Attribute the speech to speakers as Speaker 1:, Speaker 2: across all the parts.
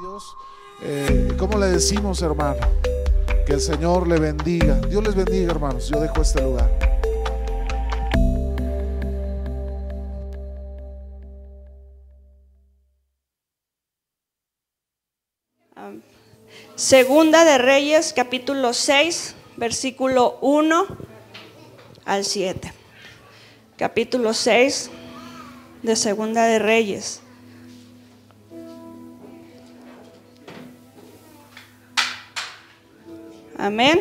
Speaker 1: Dios. Eh, ¿Cómo le decimos, hermano? Que el Señor le bendiga. Dios les bendiga, hermanos. Yo dejo este lugar.
Speaker 2: Segunda de Reyes, capítulo 6, versículo 1 al 7. Capítulo 6 de Segunda de Reyes. Amén.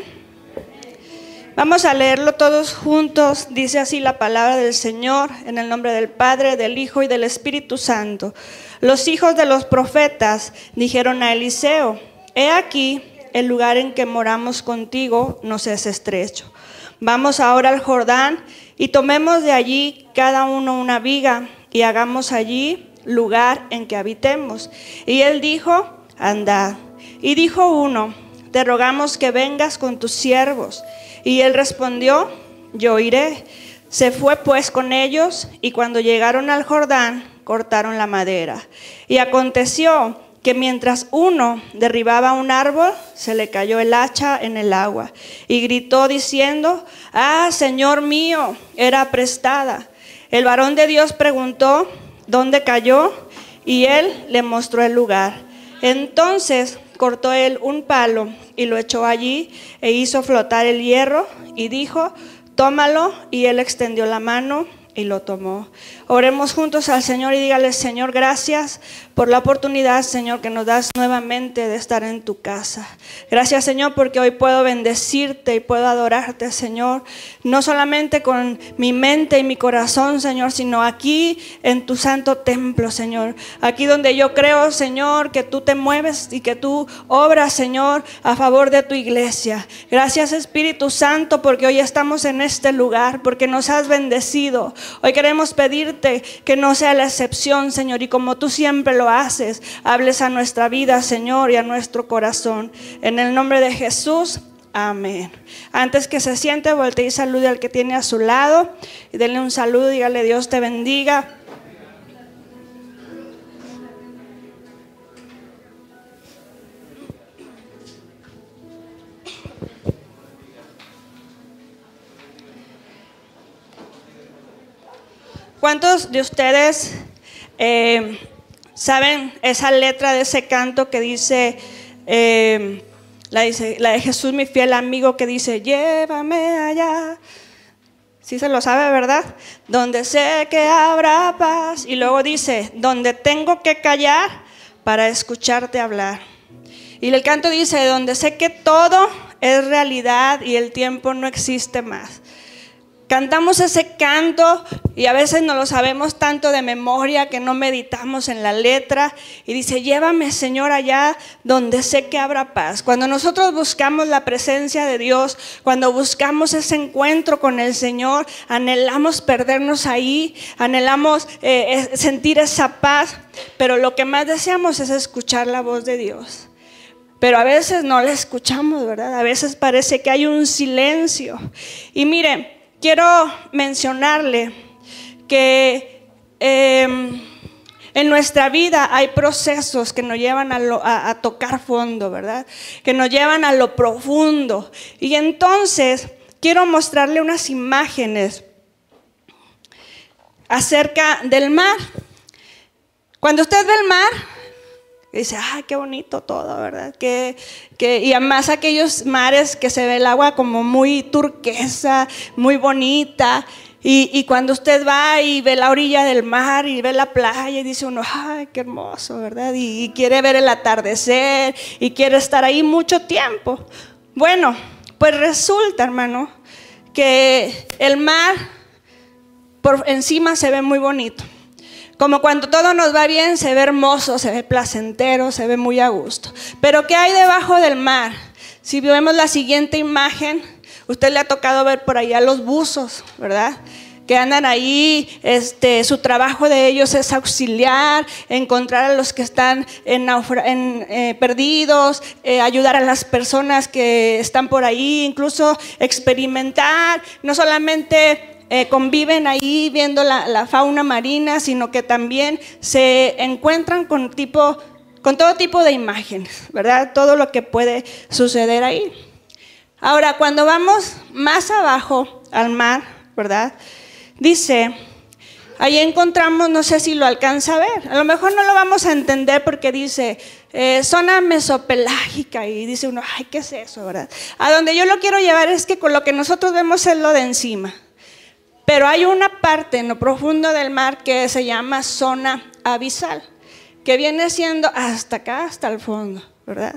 Speaker 2: Vamos a leerlo todos juntos. Dice así la palabra del Señor en el nombre del Padre, del Hijo y del Espíritu Santo. Los hijos de los profetas dijeron a Eliseo, he aquí, el lugar en que moramos contigo nos es estrecho. Vamos ahora al Jordán y tomemos de allí cada uno una viga y hagamos allí lugar en que habitemos. Y él dijo, andad. Y dijo uno, te rogamos que vengas con tus siervos. Y él respondió, yo iré. Se fue pues con ellos y cuando llegaron al Jordán, cortaron la madera. Y aconteció que mientras uno derribaba un árbol, se le cayó el hacha en el agua y gritó diciendo, ah, Señor mío, era prestada. El varón de Dios preguntó, ¿dónde cayó? Y él le mostró el lugar. Entonces cortó él un palo y lo echó allí e hizo flotar el hierro y dijo, tómalo. Y él extendió la mano y lo tomó. Oremos juntos al Señor y dígale, Señor, gracias por la oportunidad, Señor, que nos das nuevamente de estar en tu casa. Gracias, Señor, porque hoy puedo bendecirte y puedo adorarte, Señor, no solamente con mi mente y mi corazón, Señor, sino aquí en tu santo templo, Señor. Aquí donde yo creo, Señor, que tú te mueves y que tú obras, Señor, a favor de tu iglesia. Gracias, Espíritu Santo, porque hoy estamos en este lugar, porque nos has bendecido. Hoy queremos pedirte que no sea la excepción, Señor, y como tú siempre lo haces, hables a nuestra vida, Señor, y a nuestro corazón. En el nombre de Jesús. Amén. Antes que se siente, voltee y salude al que tiene a su lado. Y denle un saludo, dígale Dios te bendiga. ¿Cuántos de ustedes eh, saben esa letra de ese canto que dice, eh, la, dice, la de Jesús mi fiel amigo que dice, llévame allá? Sí se lo sabe, ¿verdad? Donde sé que habrá paz. Y luego dice, donde tengo que callar para escucharte hablar. Y el canto dice, donde sé que todo es realidad y el tiempo no existe más. Cantamos ese canto y a veces no lo sabemos tanto de memoria que no meditamos en la letra. Y dice, llévame Señor allá donde sé que habrá paz. Cuando nosotros buscamos la presencia de Dios, cuando buscamos ese encuentro con el Señor, anhelamos perdernos ahí, anhelamos eh, sentir esa paz. Pero lo que más deseamos es escuchar la voz de Dios. Pero a veces no la escuchamos, ¿verdad? A veces parece que hay un silencio. Y miren, quiero mencionarle que em, en nuestra vida hay procesos que nos llevan a, a, tocar fondo, ¿verdad? Que nos llevan a lo profundo. Y entonces quiero mostrarle unas imágenes acerca del mar. Cuando usted ve el mar, dice, ay, qué bonito todo, ¿verdad? Que, que, y además aquellos mares que se ve el agua como muy turquesa, muy bonita. Y, y, cuando usted va y ve la orilla del mar y ve la playa y dice uno, ay, qué hermoso, ¿verdad? Y, y quiere ver el atardecer y quiere estar ahí mucho tiempo. Bueno, pues resulta, hermano, que el mar por encima se ve muy bonito. Como cuando todo nos va bien, se ve hermoso, se ve placentero, se ve muy a gusto. Pero ¿qué hay debajo del mar? Si vemos la siguiente imagen, usted le ha tocado ver por allá los buzos, ¿verdad? que andan ahí, este, su trabajo de ellos es auxiliar, encontrar a los que están eh, perdidos, eh, ayudar a las personas que están por ahí, incluso experimentar, no solamente eh, conviven ahí viendo la, fauna marina, sino que también se encuentran con tipo con todo tipo de imágenes, ¿verdad? Todo lo que puede suceder ahí. Ahora, cuando vamos más abajo al mar, ¿verdad? Dice, ahí encontramos, no sé si lo alcanza a ver, a lo mejor no lo vamos a entender porque dice eh, zona mesopelágica y dice uno, ay, ¿qué es eso, verdad? A donde yo lo quiero llevar es que con lo que nosotros vemos es lo de encima. Pero hay una parte en lo profundo del mar que se llama zona abisal, que viene siendo hasta acá, hasta el fondo, ¿verdad?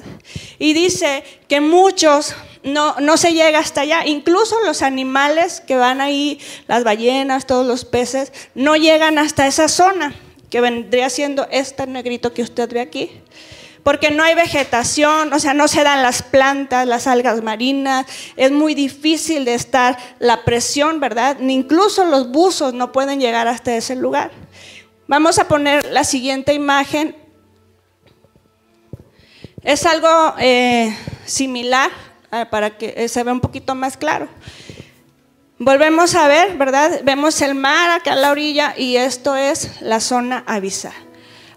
Speaker 2: Y dice que muchos no, no se llega hasta allá, incluso los animales que van ahí, las ballenas, todos los peces, no llegan hasta esa zona, que vendría siendo este negrito que usted ve aquí porque no hay vegetación, o sea, no se dan las plantas, las algas marinas, es muy difícil de estar la presión, ¿verdad? Ni incluso los buzos no pueden llegar hasta ese lugar. Vamos a poner la siguiente imagen. Es algo eh, similar eh, para que se vea un poquito más claro. Volvemos a ver, ¿verdad? Vemos el mar acá a la orilla y esto es la zona abisal.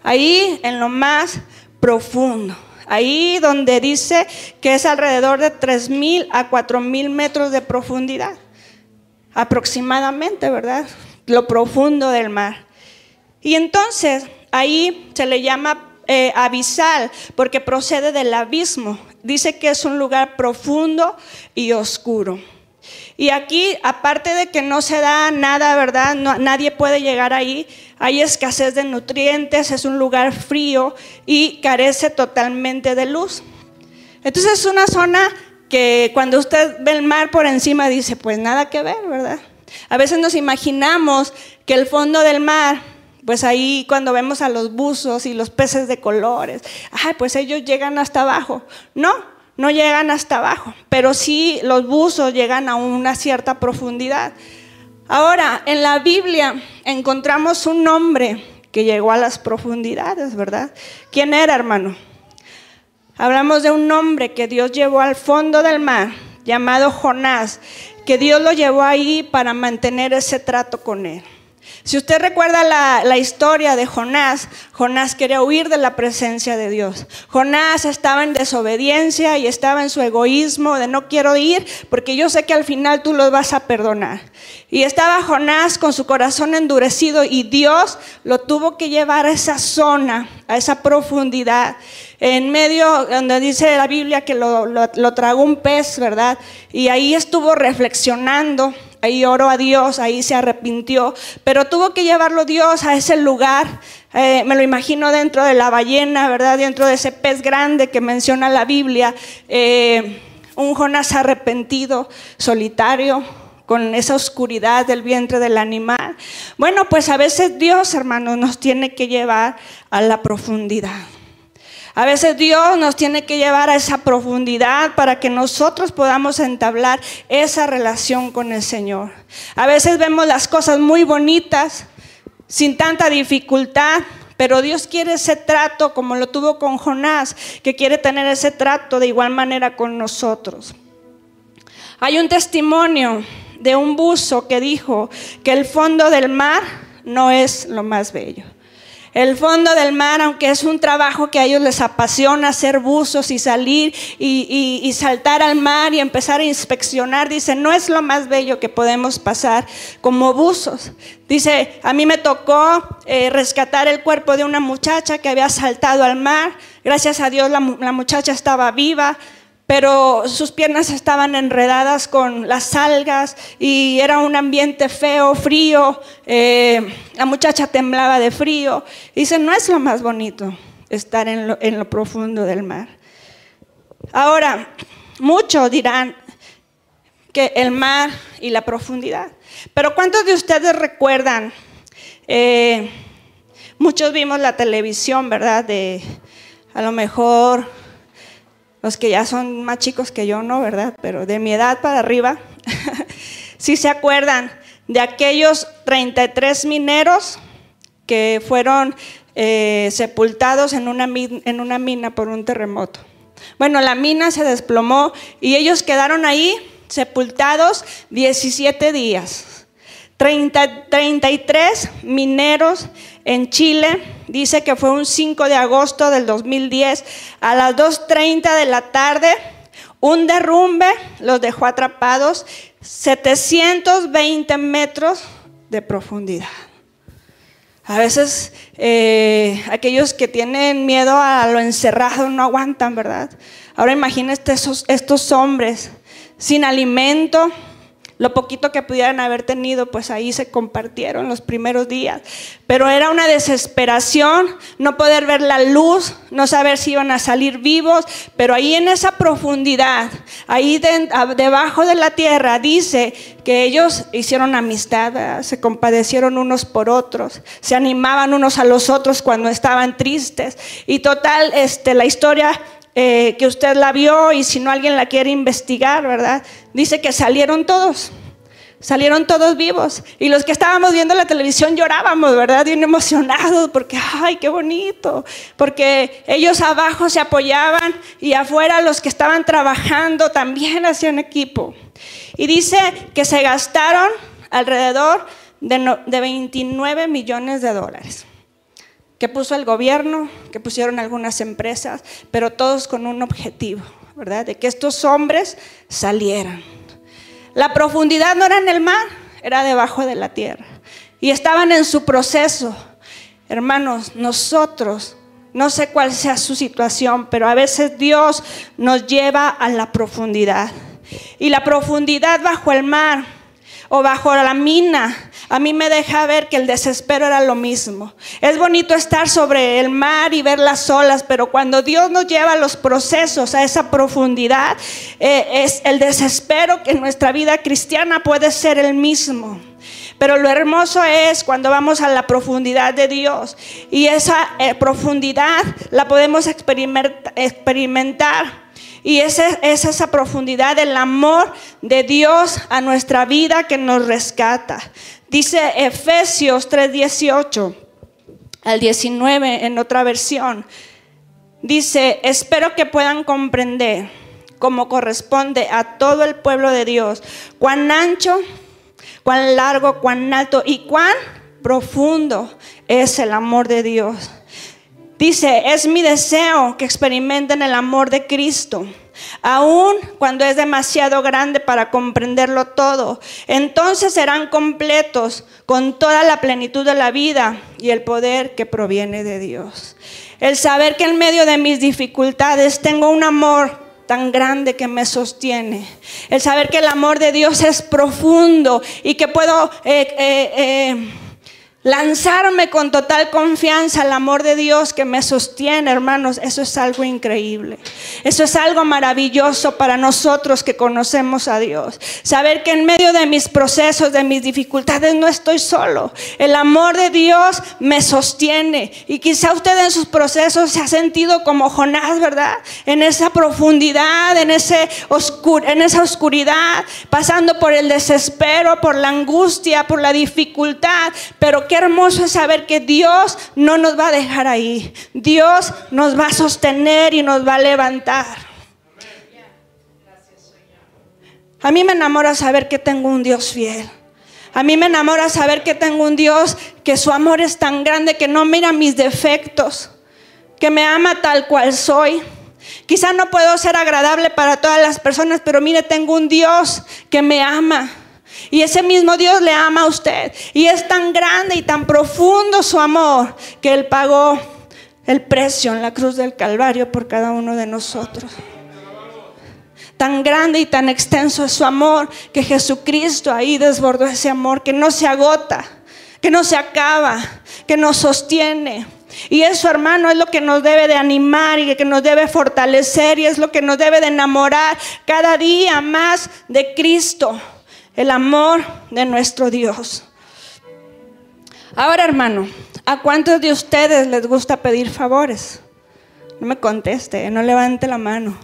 Speaker 2: Ahí en lo más profundo. Ahí donde dice que es alrededor de 3.000 a 4.000 metros de profundidad, aproximadamente, ¿verdad? Lo profundo del mar. Y entonces ahí se le llama eh, abisal porque procede del abismo. Dice que es un lugar profundo y oscuro. Y aquí, aparte de que no se da nada, ¿verdad? nadie puede llegar ahí. Hay escasez de nutrientes, es un lugar frío y carece totalmente de luz. Entonces es una zona que cuando usted ve el mar por encima dice, pues nada que ver, ¿verdad? A veces nos imaginamos que el fondo del mar, pues ahí cuando vemos a los buzos y los peces de colores, ay, pues ellos llegan hasta abajo. No, no llegan hasta abajo, pero sí los buzos llegan a una cierta profundidad. Ahora, en la Biblia encontramos un hombre que llegó a las profundidades, ¿verdad? ¿Quién era, hermano? Hablamos de un hombre que Dios llevó al fondo del mar, llamado Jonás, que Dios lo llevó ahí para mantener ese trato con él. Si usted recuerda la, historia de Jonás, Jonás quería huir de la presencia de Dios. Jonás estaba en desobediencia y estaba en su egoísmo de no quiero ir porque yo sé que al final tú los vas a perdonar. Y estaba Jonás con su corazón endurecido y Dios lo tuvo que llevar a esa zona, a esa profundidad, en medio donde dice la Biblia que lo, lo tragó un pez, ¿verdad? Y ahí estuvo reflexionando ahí oró a Dios, ahí se arrepintió, pero tuvo que llevarlo Dios a ese lugar. Eh, me lo imagino dentro de la ballena, ¿verdad? Dentro de ese pez grande que menciona la Biblia. Eh, un Jonás arrepentido, solitario, con esa oscuridad del vientre del animal. Bueno, pues a veces Dios, hermanos, nos tiene que llevar a la profundidad. A veces Dios nos tiene que llevar a esa profundidad para que nosotros podamos entablar esa relación con el Señor. A veces vemos las cosas muy bonitas, sin tanta dificultad, pero Dios quiere ese trato como lo tuvo con Jonás, que quiere tener ese trato de igual manera con nosotros. Hay un testimonio de un buzo que dijo que el fondo del mar no es lo más bello. El fondo del mar, aunque es un trabajo que a ellos les apasiona hacer buzos y salir y, saltar al mar y empezar a inspeccionar, dice, no es lo más bello que podemos pasar como buzos. Dice, a mí me tocó eh, rescatar el cuerpo de una muchacha que había saltado al mar. Gracias a Dios la muchacha estaba viva pero sus piernas estaban enredadas con las algas y era un ambiente feo, frío, eh, la muchacha temblaba de frío. dice, no es lo más bonito estar en lo, profundo del mar. Ahora, muchos dirán que el mar y la profundidad, pero ¿cuántos de ustedes recuerdan? Eh, muchos vimos la televisión, ¿verdad? De a lo mejor los que ya son más chicos que yo, no, ¿verdad? Pero de mi edad para arriba, si se acuerdan de aquellos 33 mineros que fueron eh, sepultados en una, en una mina por un terremoto. Bueno, la mina se desplomó y ellos quedaron ahí sepultados 17 días. 30, 33 mineros en Chile. Dice que fue un 5 de agosto del 2010 a las 2.30 de la tarde. Un derrumbe los dejó atrapados 720 metros de profundidad. A veces eh, aquellos que tienen miedo a lo encerrado no aguantan, ¿verdad? Ahora imagínate esos, estos hombres sin alimento, lo poquito que pudieran haber tenido, pues ahí se compartieron los primeros días. Pero era una desesperación no poder ver la luz, no saber si iban a salir vivos, pero ahí en esa profundidad, ahí debajo de la tierra, dice que ellos hicieron amistad, se compadecieron unos por otros, se animaban unos a los otros cuando estaban tristes. Y total, este, la historia eh, que usted la vio y si no alguien la quiere investigar, ¿verdad? Dice que salieron todos, salieron todos vivos. Y los que estábamos viendo la televisión llorábamos, ¿verdad? Bien emocionados porque, ay, qué bonito. Porque ellos abajo se apoyaban y afuera los que estaban trabajando también hacían equipo. Y dice que se gastaron alrededor de, de 29 millones de dólares que puso el gobierno, que pusieron algunas empresas, pero todos con un objetivo, ¿verdad? De que estos hombres salieran. La profundidad no era en el mar, era debajo de la tierra. Y estaban en su proceso. Hermanos, nosotros, no sé cuál sea su situación, pero a veces Dios nos lleva a la profundidad. Y la profundidad bajo el mar o bajo la mina, a mí me deja ver que el desespero era lo mismo. Es bonito estar sobre el mar y ver las olas, pero cuando Dios nos lleva los procesos, a esa profundidad, eh, es el desespero que en nuestra vida cristiana puede ser el mismo. Pero lo hermoso es cuando vamos a la profundidad de Dios y esa eh, profundidad la podemos experimentar y esa es esa profundidad del amor de Dios a nuestra vida que nos rescata. Dice Efesios 3:18 al 19 en otra versión. Dice, espero que puedan comprender como corresponde a todo el pueblo de Dios, cuán ancho, cuán largo, cuán alto y cuán profundo es el amor de Dios Dice, es mi deseo que experimenten el amor de Cristo, aun cuando es demasiado grande para comprenderlo todo. Entonces serán completos con toda la plenitud de la vida y el poder que proviene de Dios. El saber que en medio de mis dificultades tengo un amor tan grande que me sostiene. El saber que el amor de Dios es profundo y que puedo... Eh, eh, eh, Lanzarme con total confianza al amor de Dios que me sostiene, hermanos, eso es algo increíble. Eso es algo maravilloso para nosotros que conocemos a Dios. Saber que en medio de mis procesos, de mis dificultades, no estoy solo. El amor de Dios me sostiene. Y quizá usted en sus procesos se ha sentido como Jonás, ¿verdad? En esa profundidad, en, ese en esa oscuridad, pasando por el desespero, por la angustia, por la dificultad. Pero que hermoso es saber que Dios no nos va a dejar ahí. Dios nos va a sostener y nos va a levantar. A mí me enamora saber que tengo un Dios fiel. A mí me enamora saber que tengo un Dios que su amor es tan grande que no mira mis defectos, que me ama tal cual soy. Quizá no puedo ser agradable para todas las personas, pero mire, tengo un Dios que me ama y ese mismo Dios le ama a usted. Y es tan grande y tan profundo su amor que Él pagó el precio en la cruz del Calvario por cada uno de nosotros. Tan grande y tan extenso es su amor que Jesucristo ahí desbordó ese amor que no se agota, que no se acaba, que nos sostiene. Y eso, hermano, es lo que nos debe de animar y que nos debe fortalecer y es lo que nos debe de enamorar cada día más de Cristo el amor de nuestro Dios. Ahora, hermano, ¿a cuántos de ustedes les gusta pedir favores? No me conteste, no levante la mano.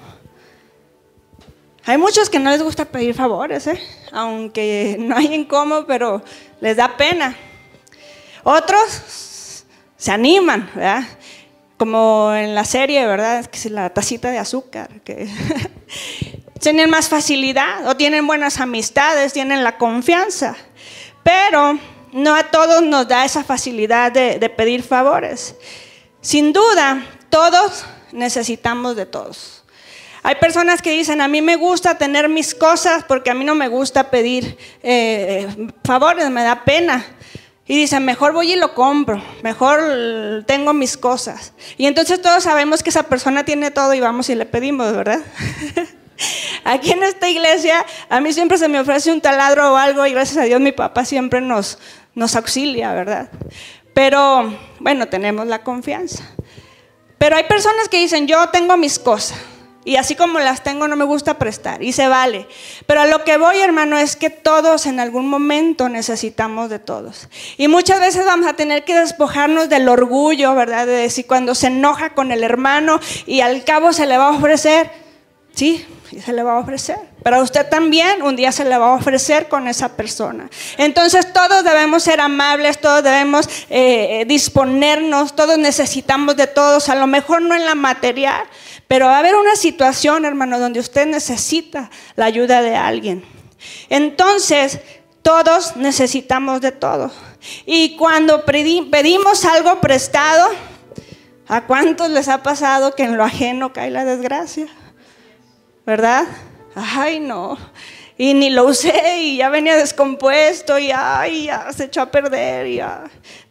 Speaker 2: Hay muchos que no les gusta pedir favores, ¿eh? aunque no hay en cómo, pero les da pena. Otros se animan, ¿verdad? Como en la serie, ¿verdad? Que es la tacita de azúcar. Que tienen más facilidad o tienen buenas amistades, tienen la confianza. Pero no a todos nos da esa facilidad de, pedir favores. Sin duda, todos necesitamos de todos. Hay personas que dicen, a mí me gusta tener mis cosas porque a mí no me gusta pedir eh, favores, me da pena. Y dicen, mejor voy y lo compro, mejor tengo mis cosas. Y entonces todos sabemos que esa persona tiene todo y vamos y le pedimos, ¿verdad? Aquí en esta iglesia a mí siempre se me ofrece un taladro o algo y gracias a Dios mi papá siempre nos, nos auxilia, ¿verdad? Pero bueno, tenemos la confianza. Pero hay personas que dicen, yo tengo mis cosas. Y así como las tengo, no me gusta prestar. Y se vale. Pero a lo que voy, hermano, es que todos en algún momento necesitamos de todos. Y muchas veces vamos a tener que despojarnos del orgullo, ¿verdad? De decir, cuando se enoja con el hermano y al cabo se le va a ofrecer. Sí, se le va a ofrecer. Pero usted también un día se le va a ofrecer con esa persona. Entonces todos debemos ser amables, todos debemos eh, disponernos, todos necesitamos de todos, a lo mejor no en la material, pero va a haber una situación, hermano, donde usted necesita la ayuda de alguien. Entonces, todos necesitamos de todo. Y cuando pedimos algo prestado, ¿a cuántos les ha pasado que en lo ajeno cae la desgracia? ¿Verdad? Ay, no. Y ni lo usé y ya venía descompuesto y ay, ya se echó a perder y.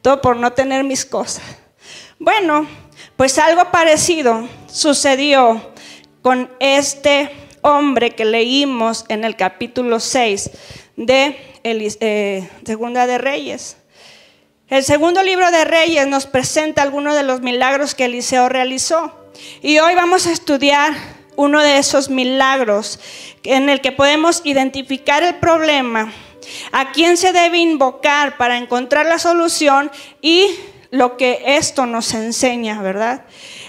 Speaker 2: Todo por no tener mis cosas. Bueno, pues algo parecido sucedió con este hombre que leímos en el capítulo 6 de eh, Segunda de Reyes. El segundo libro de Reyes nos presenta algunos de los milagros que Eliseo realizó. Y hoy vamos a estudiar uno de esos milagros en el que podemos identificar el problema, a quién se debe invocar para encontrar la solución y lo que esto nos enseña, ¿verdad?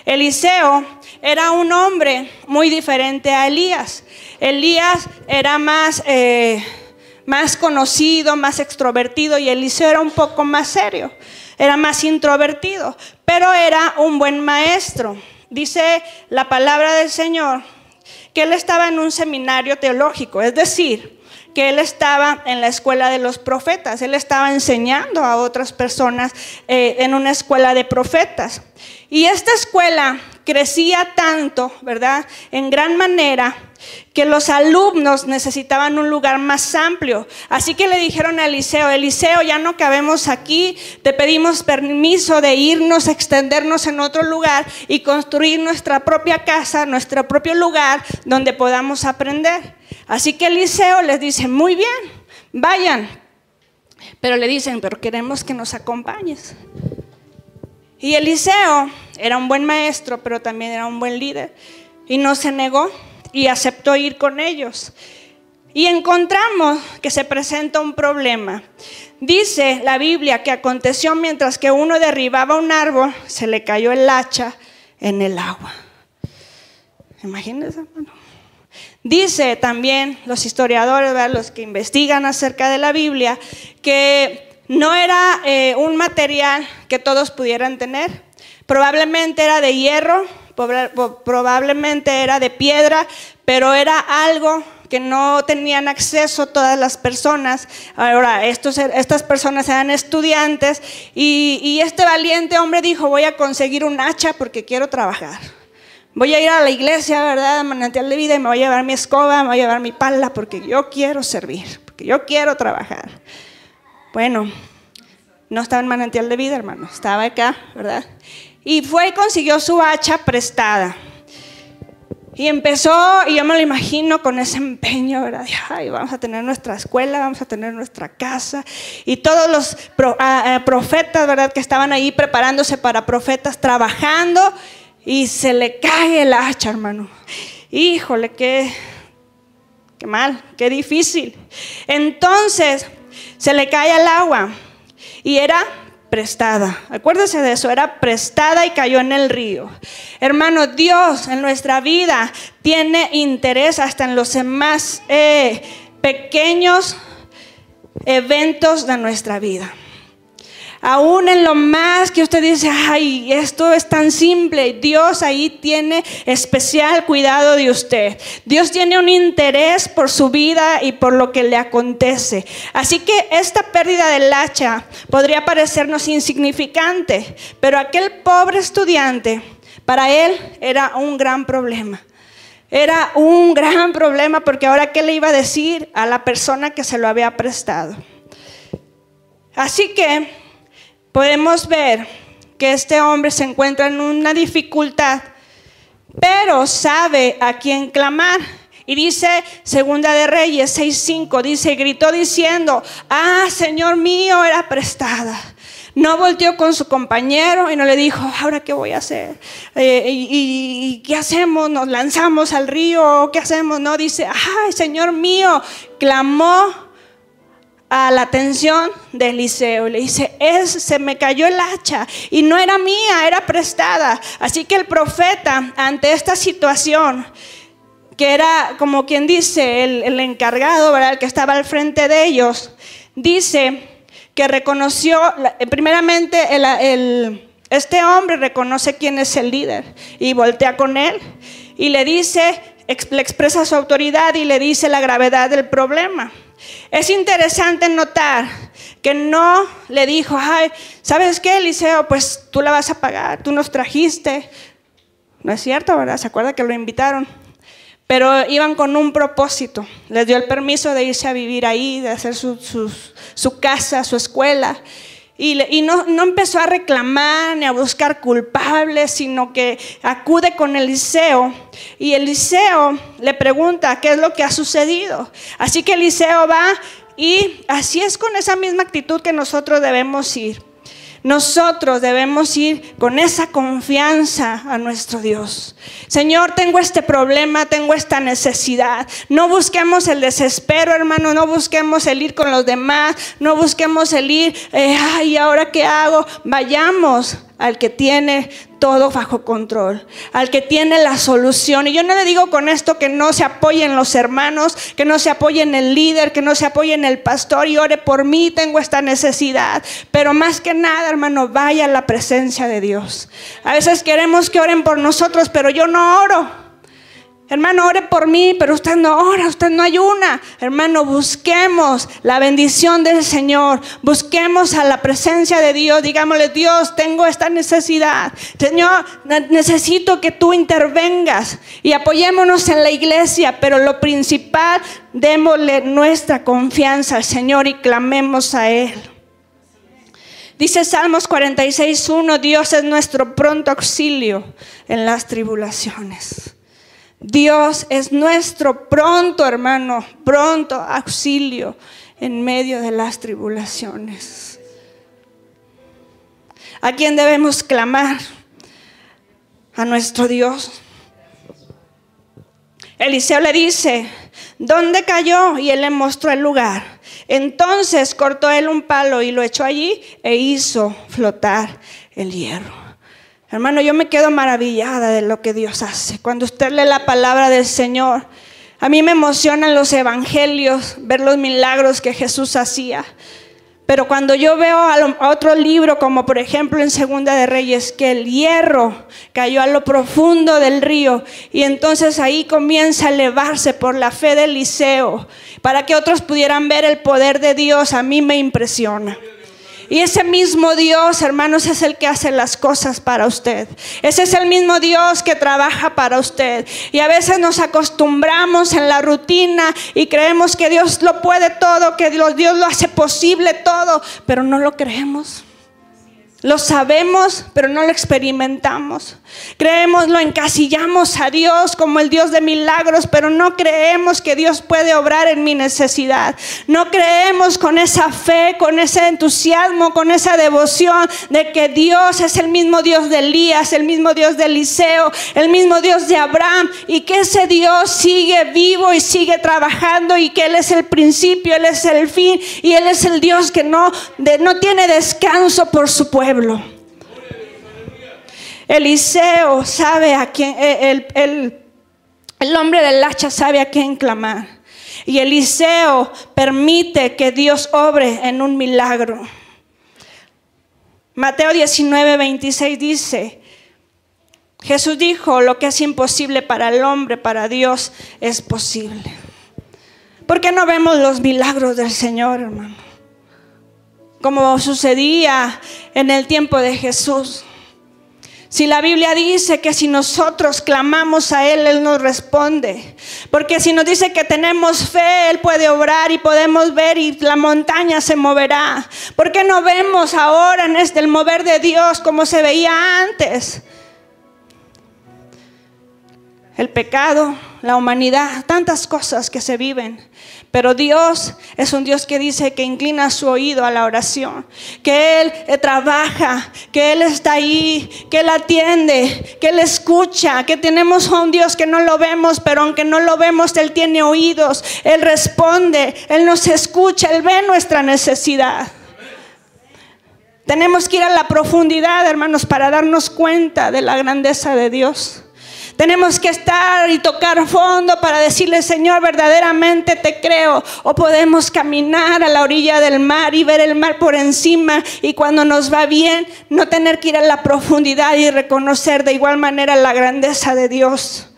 Speaker 2: Eliseo era un hombre muy diferente a Elías. Elías era más, eh, más conocido, más extrovertido y Eliseo era un poco más serio, era más introvertido, pero era un buen maestro. Dice la palabra del Señor que él estaba en un seminario teológico, es decir, que él estaba en la escuela de los profetas, él estaba enseñando a otras personas eh, en una escuela de profetas. Y esta escuela crecía tanto, ¿verdad? En gran manera que los alumnos necesitaban un lugar más amplio. Así que le dijeron a Eliseo, Eliseo, ya no cabemos aquí, te pedimos permiso de irnos, extendernos en otro lugar y construir nuestra propia casa, nuestro propio lugar donde podamos aprender. Así que Eliseo les dice, muy bien, vayan. Pero le dicen, pero queremos que nos acompañes. Y Eliseo era un buen maestro, pero también era un buen líder. Y no se negó y aceptó ir con ellos. Y encontramos que se presenta un problema. Dice la Biblia que aconteció mientras que uno derribaba un árbol, se le cayó el hacha en el agua. Imagínense, hermano. Dice también los historiadores, los que investigan acerca de la Biblia, que no era eh, un material que todos pudieran tener. Probablemente era de hierro, probablemente era de piedra, pero era algo que no tenían acceso todas las personas. Ahora, estos, estas personas eran estudiantes y este valiente hombre dijo, voy a conseguir un hacha porque quiero trabajar. Voy a ir a la iglesia, ¿verdad? Manantial de vida y me voy a llevar mi escoba, me voy a llevar mi pala porque yo quiero servir, porque yo quiero trabajar. Bueno, no estaba en manantial de vida, hermano, estaba acá, ¿verdad? Y fue y consiguió su hacha prestada. Y empezó, y yo me lo imagino con ese empeño, ¿verdad? Ay, vamos a tener nuestra escuela, vamos a tener nuestra casa. Y todos los ah, ah, profetas, ¿verdad? Que estaban ahí preparándose para profetas, trabajando, y se le cae el hacha, hermano. Híjole, qué, qué mal, qué difícil. Entonces, se le cae al agua y era prestada. Acuérdese de eso, era prestada y cayó en el río. Hermano, Dios en nuestra vida tiene interés hasta en los más eh, pequeños eventos de nuestra vida. Aún en lo más que usted dice, ay, esto es tan simple, Dios ahí tiene especial cuidado de usted. Dios tiene un interés por su vida y por lo que le acontece. Así que esta pérdida del hacha podría parecernos insignificante, pero aquel pobre estudiante, para él era un gran problema. Era un gran problema porque ahora qué le iba a decir a la persona que se lo había prestado. Así que podemos ver que este hombre se encuentra en una dificultad, pero sabe a quién clamar. Y dice Segunda de Reyes 6:5, dice, gritó diciendo, "Ah, Señor mío, era prestada." No volteó con su compañero y no le dijo, ahora qué voy a hacer. Eh, y, qué hacemos? ¿Nos lanzamos al río? ¿Qué hacemos? No, dice, ay, Señor mío, clamó a la atención de Eliseo. Le dice, es, se me cayó el hacha y no era mía, era prestada. Así que el profeta, ante esta situación, que era como quien dice, el, el encargado, ¿verdad? el que estaba al frente de ellos, dice, que reconoció, eh, primeramente este hombre reconoce quién es el líder y voltea con él y le dice, le expresa su autoridad y le dice la gravedad del problema. Es interesante notar que no le dijo, ay, ¿sabes qué, Eliseo? Pues tú la vas a pagar, tú nos trajiste. No es cierto, ¿verdad? ¿Se acuerda que lo invitaron? pero iban con un propósito. Les dio el permiso de irse a vivir ahí, de hacer su, casa, su escuela. Y, no, empezó a reclamar ni a buscar culpables, sino que acude con Eliseo. Y Eliseo le pregunta qué es lo que ha sucedido. Así que Eliseo va y así es con esa misma actitud que nosotros debemos ir. Nosotros debemos ir con esa confianza a nuestro Dios. Señor, tengo este problema, tengo esta necesidad. No busquemos el desespero, hermano, no busquemos el ir con los demás, no busquemos el ir, eh, ay, ¿ahora qué hago? Vayamos al que tiene todo bajo control, al que tiene la solución. Y yo no le digo con esto que no se apoyen los hermanos, que no se apoyen el líder, que no se apoyen el pastor y ore por mí, tengo esta necesidad. Pero más que nada, hermano, vaya a la presencia de Dios. A veces queremos que oren por nosotros, pero yo no oro. Hermano, ore por mí, pero usted no ora, usted no ayuna. Hermano, busquemos la bendición del Señor. Busquemos a la presencia de Dios. Digámosle, Dios, tengo esta necesidad. Señor, necesito que tú intervengas y apoyémonos en la iglesia, pero lo principal, démosle nuestra confianza al Señor y clamemos a Él. Dice Salmos 46.1, Dios es nuestro pronto auxilio en las tribulaciones. Dios es nuestro pronto, hermano, pronto auxilio en medio de las tribulaciones. ¿A quién debemos clamar? A nuestro Dios. Eliseo le dice, ¿dónde cayó? Y él le mostró el lugar. Entonces cortó él un palo y lo echó allí e hizo flotar el hierro. Hermano, yo me quedo maravillada de lo que Dios hace. Cuando usted lee la palabra del Señor, a mí me emocionan los evangelios, ver los milagros que Jesús hacía. Pero cuando yo veo a, otro libro, como por ejemplo en Segunda de Reyes, que el hierro cayó a lo profundo del río y entonces ahí comienza a elevarse por la fe de Eliseo, para que otros pudieran ver el poder de Dios, a mí me impresiona. Y ese mismo Dios, hermanos, es el que hace las cosas para usted. Ese es el mismo Dios que trabaja para usted. Y a veces nos acostumbramos en la rutina y creemos que Dios lo puede todo, que Dios lo hace posible todo, pero no lo creemos. Lo sabemos, pero no lo experimentamos. Creemos, lo encasillamos a Dios como el Dios de milagros, pero no creemos que Dios puede obrar en mi necesidad. No creemos con esa fe, con ese entusiasmo, con esa devoción de que Dios es el mismo Dios de Elías, el mismo Dios de Eliseo, el mismo Dios de Abraham y que ese Dios sigue vivo y sigue trabajando y que Él es el principio, Él es el fin y Él es el Dios que no, no tiene descanso por su pueblo. Eliseo sabe a quién, eh, el, el, el hombre del hacha sabe a quién clamar. Y Eliseo permite que Dios obre en un milagro. Mateo 19, 26 dice, Jesús dijo, lo que es imposible para el hombre, para Dios es posible. ¿Por qué no vemos los milagros del Señor, hermano? Como sucedía en el tiempo de Jesús. Si la Biblia dice que si nosotros clamamos a Él, Él nos responde. Porque si nos dice que tenemos fe, Él puede obrar y podemos ver y la montaña se moverá. ¿Por qué no vemos ahora en este el mover de Dios como se veía antes? El pecado, la humanidad, tantas cosas que se viven. Pero Dios es un Dios que dice que inclina su oído a la oración, que Él eh, trabaja, que Él está ahí, que Él atiende, que Él escucha, que tenemos a un Dios que no lo vemos, pero aunque no lo vemos, Él tiene oídos, Él responde, Él nos escucha, Él ve nuestra necesidad. Tenemos que ir a la profundidad, hermanos, para darnos cuenta de la grandeza de Dios. Tenemos que estar y tocar fondo para decirle, Señor, verdaderamente te creo. O podemos caminar a la orilla del mar y ver el mar por encima y cuando nos va bien, no tener que ir a la profundidad y reconocer de igual manera la grandeza de Dios.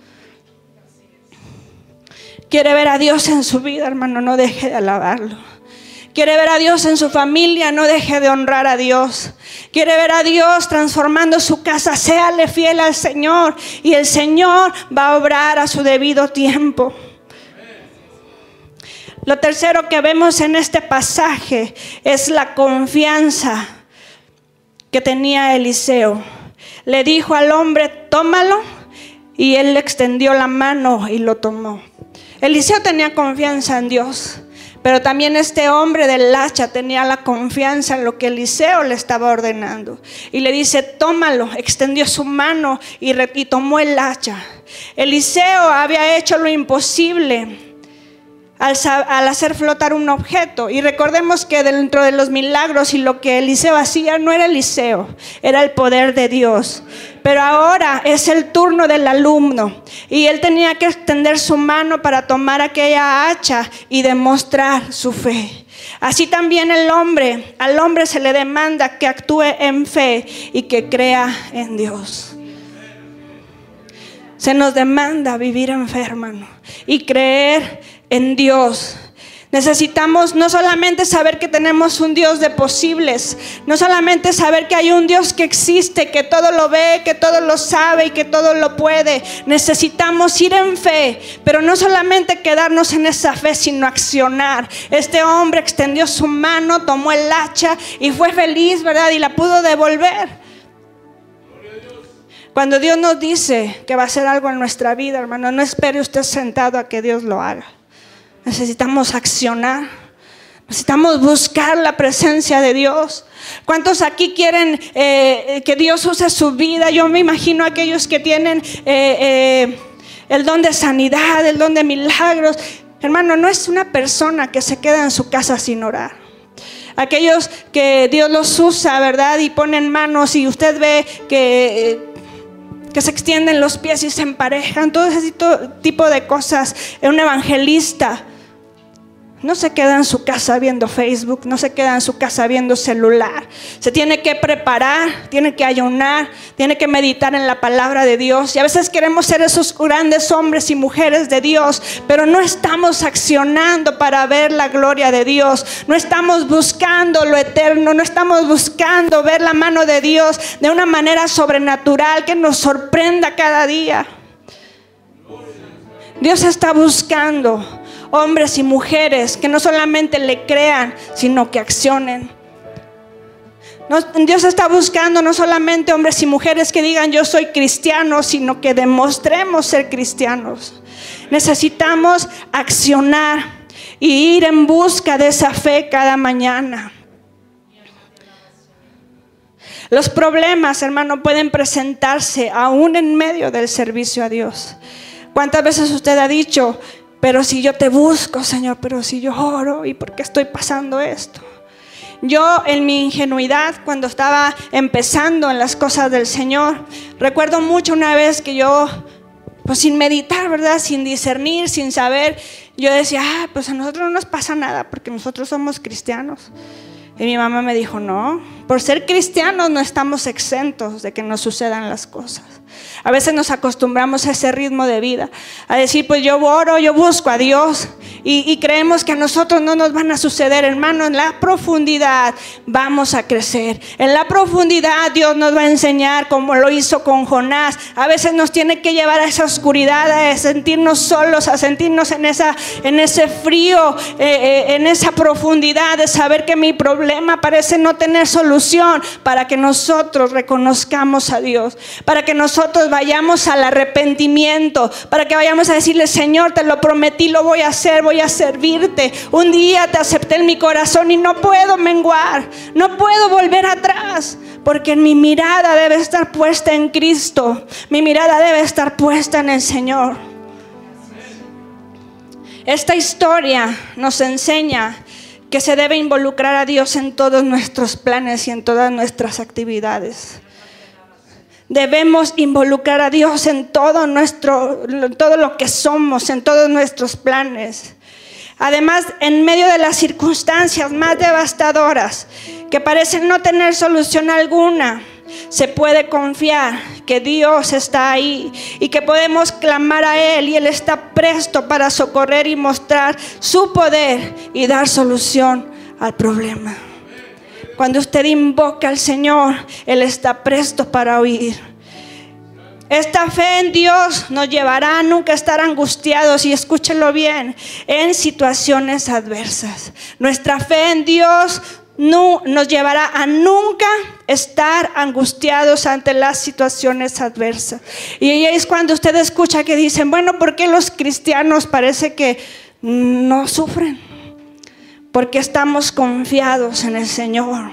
Speaker 2: Quiere ver a Dios en su vida, hermano, no deje de alabarlo. Quiere ver a Dios en su familia, no deje de honrar a Dios. Quiere ver a Dios transformando su casa, séale fiel al Señor y el Señor va a obrar a su debido tiempo. Lo tercero que vemos en este pasaje es la confianza que tenía Eliseo. Le dijo al hombre, tómalo, y él le extendió la mano y lo tomó. Eliseo tenía confianza en Dios. Pero también este hombre del hacha tenía la confianza en lo que Eliseo le estaba ordenando. Y le dice, tómalo, extendió su mano y, y tomó el hacha. Eliseo había hecho lo imposible al, hacer flotar un objeto. Y recordemos que dentro de los milagros y lo que Eliseo hacía no era Eliseo, era el poder de Dios. Pero ahora es el turno del alumno y él tenía que extender su mano para tomar aquella hacha y demostrar su fe. Así también el hombre, al hombre se le demanda que actúe en fe y que crea en Dios. Se nos demanda vivir en fe, hermano, y creer en Dios. Necesitamos no solamente saber que tenemos un Dios de posibles, no solamente saber que hay un Dios que existe, que todo lo ve, que todo lo sabe y que todo lo puede. Necesitamos ir en fe, pero no solamente quedarnos en esa fe, sino accionar. Este hombre extendió su mano, tomó el hacha y fue feliz, ¿verdad? Y la pudo devolver. Cuando Dios nos dice que va a hacer algo en nuestra vida, hermano, no espere usted sentado a que Dios lo haga. Necesitamos accionar. Necesitamos buscar la presencia de Dios. ¿Cuántos aquí quieren eh, que Dios use su vida? Yo me imagino aquellos que tienen eh, eh, el don de sanidad, el don de milagros. Hermano, no es una persona que se queda en su casa sin orar. Aquellos que Dios los usa, ¿verdad? Y ponen manos y usted ve que que se extienden los pies y se emparejan, todo ese tipo de cosas. Un evangelista no se queda en su casa viendo Facebook, no se queda en su casa viendo celular. Se tiene que preparar, tiene que ayunar, tiene que meditar en la palabra de Dios. Y a veces queremos ser esos grandes hombres y mujeres de Dios, pero no estamos accionando para ver la gloria de Dios. No estamos buscando lo eterno, no estamos buscando ver la mano de Dios de una manera sobrenatural que nos sorprenda cada día. Dios está buscando hombres y mujeres que no solamente le crean, sino que accionen. Dios está buscando no solamente hombres y mujeres que digan yo soy cristiano, sino que demostremos ser cristianos. Necesitamos accionar y ir en busca de esa fe cada mañana. Los problemas, hermano, pueden presentarse aún en medio del servicio a Dios. ¿Cuántas veces usted ha dicho, pero si yo te busco, Señor, pero si yo oro, ¿y por qué estoy pasando esto? Yo en mi ingenuidad, cuando estaba empezando en las cosas del Señor, recuerdo mucho una vez que yo, pues sin meditar, ¿verdad? Sin discernir, sin saber, yo decía, ah, pues a nosotros no nos pasa nada porque nosotros somos cristianos. Y mi mamá me dijo, no, Por ser cristianos no estamos exentos de que nos sucedan las cosas. A veces nos acostumbramos a ese ritmo de vida, a decir, pues yo oro, yo busco a Dios y, creemos que a nosotros no nos van a suceder, hermano, en la profundidad vamos a crecer. En la profundidad Dios nos va a enseñar como lo hizo con Jonás. A veces nos tiene que llevar a esa oscuridad, a sentirnos solos, a sentirnos en, esa, en ese frío, eh, eh, en esa profundidad de saber que mi problema parece no tener solución para que nosotros reconozcamos a Dios, para que nosotros vayamos al arrepentimiento, para que vayamos a decirle, Señor, te lo prometí, lo voy a hacer, voy a servirte. Un día te acepté en mi corazón y no puedo menguar, no puedo volver atrás, porque mi mirada debe estar puesta en Cristo, mi mirada debe estar puesta en el Señor. Esta historia nos enseña que se debe involucrar a Dios en todos nuestros planes y en todas nuestras actividades. Debemos involucrar a Dios en todo nuestro, todo lo que somos, en todos nuestros planes. Además, en medio de las circunstancias más devastadoras que parecen no tener solución alguna, se puede confiar que Dios está ahí y que podemos clamar a Él y Él está presto para socorrer y mostrar su poder y dar solución al problema. Cuando usted invoca al Señor, Él está presto para oír. Esta fe en Dios nos llevará a nunca estar angustiados, y escúchenlo bien, en situaciones adversas. Nuestra fe en Dios no, nos llevará a nunca estar angustiados ante las situaciones adversas. Y ahí es cuando usted escucha que dicen, bueno, ¿por qué los cristianos parece que no sufren? Porque estamos confiados en el Señor.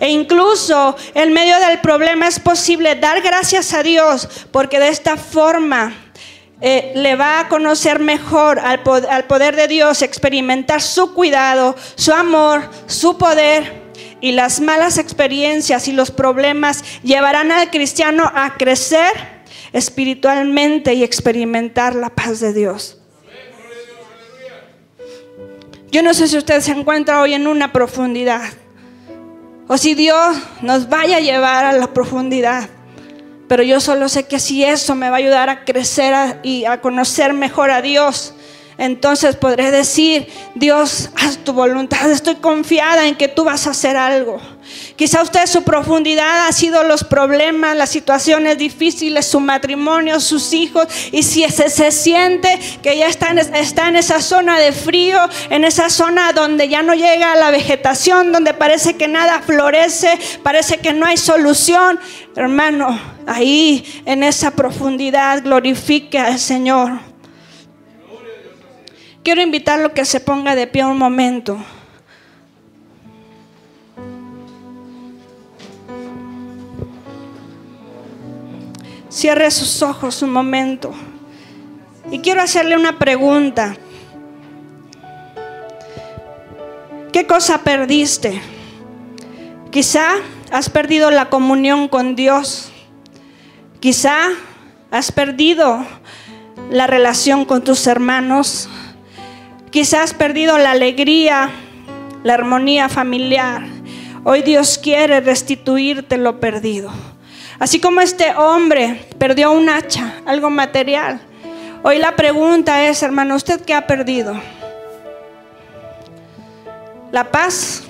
Speaker 2: E incluso en medio del problema es posible dar gracias a Dios porque de esta forma eh, le va a conocer mejor al, al poder de Dios, experimentar su cuidado, su amor, su poder. Y las malas experiencias y los problemas llevarán al cristiano a crecer espiritualmente y experimentar la paz de Dios. Yo no sé si usted se encuentra hoy en una profundidad o si Dios nos vaya a llevar a la profundidad. Pero yo solo sé que si eso me va a ayudar a crecer y a conocer mejor a Dios, entonces podré decir, Dios, haz tu voluntad, estoy confiada en que tú vas a hacer algo. Quizá usted su profundidad ha sido los problemas, las situaciones difíciles, su matrimonio, sus hijos, y si se, se siente que ya está en, está en esa zona de frío, en esa zona donde ya no llega la vegetación, donde parece que nada florece, parece que no hay solución, hermano, ahí en esa profundidad glorifique al Señor Quiero invitarlo a que se ponga de pie un momento. Cierre sus ojos un momento. Y quiero hacerle una pregunta. ¿Qué cosa perdiste? Quizá has perdido la comunión con Dios. Quizá has perdido la relación con tus hermanos. Quizás has perdido la alegría, la armonía familiar. Hoy Dios quiere restituirte lo perdido. Así como este hombre perdió un hacha, algo material. Hoy la pregunta es, hermano, ¿usted qué ha perdido? La paz.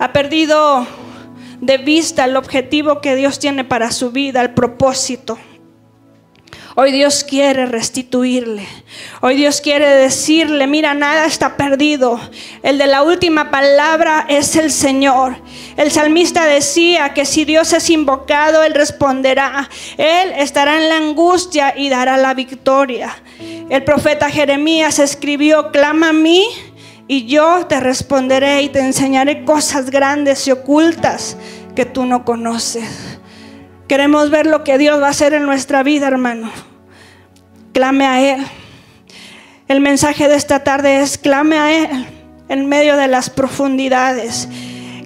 Speaker 2: Ha perdido de vista el objetivo que Dios tiene para su vida, el propósito. Hoy Dios quiere restituirle. Hoy Dios quiere decirle, mira, nada está perdido. El de la última palabra es el Señor. El salmista decía que si Dios es invocado, Él responderá. Él estará en la angustia y dará la victoria. El profeta Jeremías escribió, clama a mí y yo te responderé y te enseñaré cosas grandes y ocultas que tú no conoces. Queremos ver lo que Dios va a hacer en nuestra vida, hermano. Clame a Él. El mensaje de esta tarde es, clame a Él en medio de las profundidades.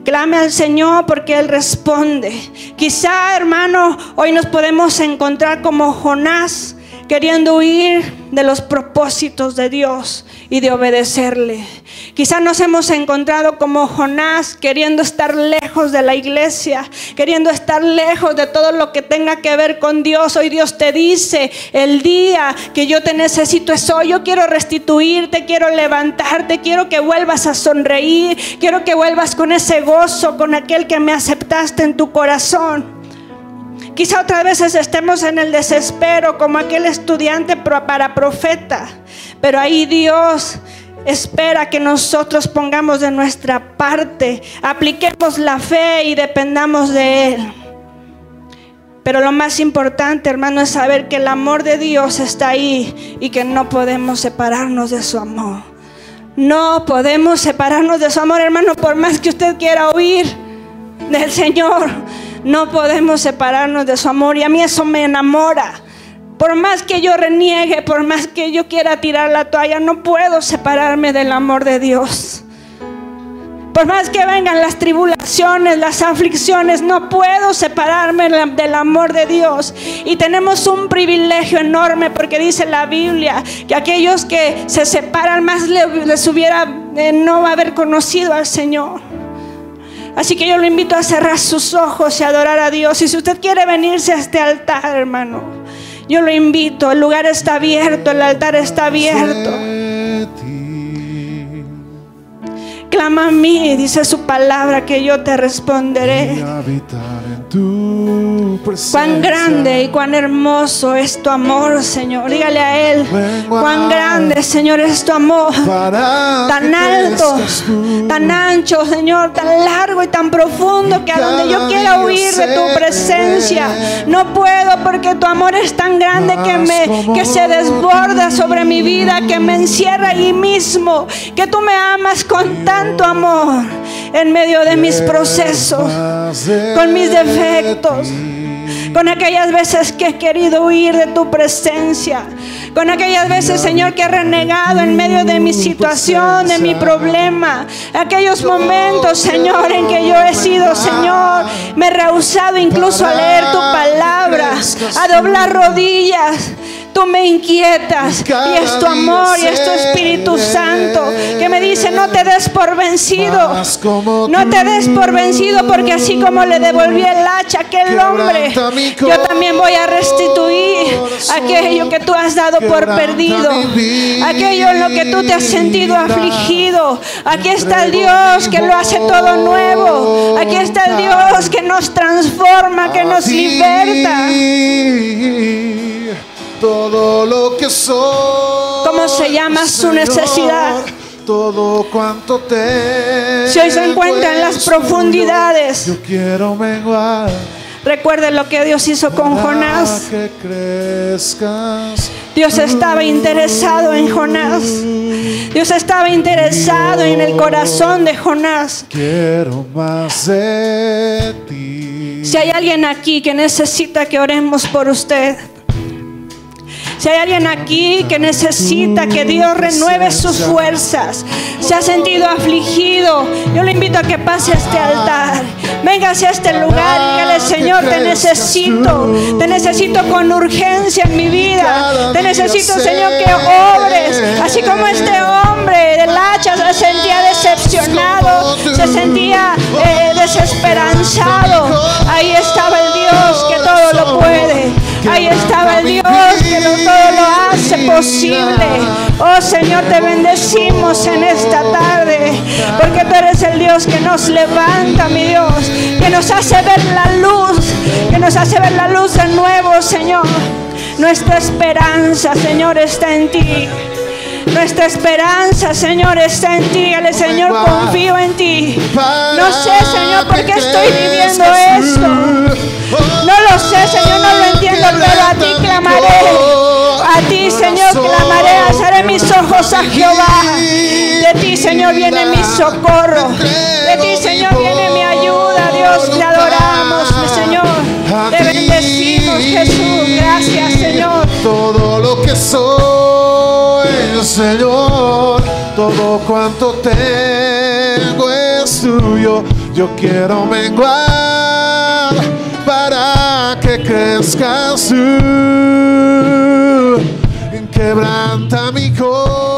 Speaker 2: Clame al Señor porque Él responde. Quizá, hermano, hoy nos podemos encontrar como Jonás queriendo huir de los propósitos de Dios y de obedecerle. Quizá nos hemos encontrado como Jonás queriendo estar lejos de la iglesia, queriendo estar lejos de todo lo que tenga que ver con Dios. Hoy Dios te dice, el día que yo te necesito es. Yo quiero restituirte, quiero levantarte, quiero que vuelvas a sonreír, quiero que vuelvas con ese gozo, con aquel que me aceptaste en tu corazón. Quizá otras veces estemos en el desespero como aquel estudiante para profeta, pero ahí Dios espera que nosotros pongamos de nuestra parte, apliquemos la fe y dependamos de Él. Pero lo más importante, hermano, es saber que el amor de Dios está ahí y que no podemos separarnos de su amor. No podemos separarnos de su amor, hermano, por más que usted quiera oír del Señor. No podemos separarnos de su amor y a mí eso me enamora. Por más que yo reniegue, por más que yo quiera tirar la toalla, no puedo separarme del amor de Dios. Por más que vengan las tribulaciones, las aflicciones, no puedo separarme del amor de Dios. Y tenemos un privilegio enorme porque dice la Biblia que aquellos que se separan más les hubiera eh, no haber conocido al Señor. Así que yo lo invito a cerrar sus ojos y adorar a Dios. Y si usted quiere venirse a este altar, hermano, yo lo invito. El lugar está abierto, el altar está abierto. Clama a mí, dice su palabra, que yo te responderé. Cuán grande y cuán hermoso es tu amor, Señor. Dígale a Él. Cuán grande, Señor, es tu amor. Tan alto, tan ancho, Señor, tan largo y tan profundo que a donde yo quiera huir de tu presencia, no puedo porque tu amor es tan grande que me que se desborda sobre mi vida, que me encierra ahí mismo, que tú me amas con tanto amor en medio de mis procesos, con mis defectos, con aquellas veces que he querido huir de tu presencia, con aquellas veces, Señor, que he renegado en medio de mi situación, de mi problema, aquellos momentos, Señor, en que yo he sido, Señor, me he rehusado incluso a leer tu palabra, a doblar rodillas tú me inquietas y es tu amor y es tu Espíritu Santo que me dice no te des por vencido, no te des por vencido porque así como le devolví el hacha a aquel hombre, yo también voy a restituir aquello que tú has dado por perdido, aquello en lo que tú te has sentido afligido. Aquí está el Dios que lo hace todo nuevo, aquí está el Dios que nos transforma, que nos liberta
Speaker 1: todo lo que soy.
Speaker 2: ¿Cómo se llama su necesidad?
Speaker 1: Todo cuanto te.
Speaker 2: Si hoy se encuentra en las profundidades.
Speaker 1: Yo quiero menguar.
Speaker 2: Recuerde lo que Dios hizo con Jonás. Dios estaba interesado en Jonás. Dios estaba interesado en el corazón de Jonás.
Speaker 1: Quiero más de ti.
Speaker 2: Si hay alguien aquí que necesita que oremos por usted. Si hay alguien aquí que necesita que Dios renueve sus fuerzas, se ha sentido afligido, yo le invito a que pase a este altar. Venga hacia este lugar y dígale, Señor, te necesito, te necesito con urgencia en mi vida. Te necesito, Señor, que obres, así como este hombre del hacha se sentía decepcionado, se sentía eh, desesperanzado. Ahí estaba el Dios que todo lo puede. Ahí estaba el Dios que todo lo hace posible. Oh Señor, te bendecimos en esta tarde. Porque tú eres el Dios que nos levanta, mi Dios. Que nos hace ver la luz. Que nos hace ver la luz de nuevo, Señor. Nuestra esperanza, Señor, está en ti. Nuestra esperanza, Señor, está en ti. El Señor, confío en ti. No sé, Señor, por qué estoy viviendo esto. No lo sé, Señor, no lo entiendo, pero a ti clamaré. A ti, Señor, clamaré. Alzaré mis ojos a Jehová. De ti, Señor, viene mi socorro. De ti, Señor, viene mi ayuda. Dios, te adoramos, Señor. Te bendecimos, Jesús. Gracias, Señor.
Speaker 1: Todo lo que soy, Señor. Todo cuanto tengo es tuyo. Yo quiero menguar para que crezca permanezcas tú. Quebranta mi corazón.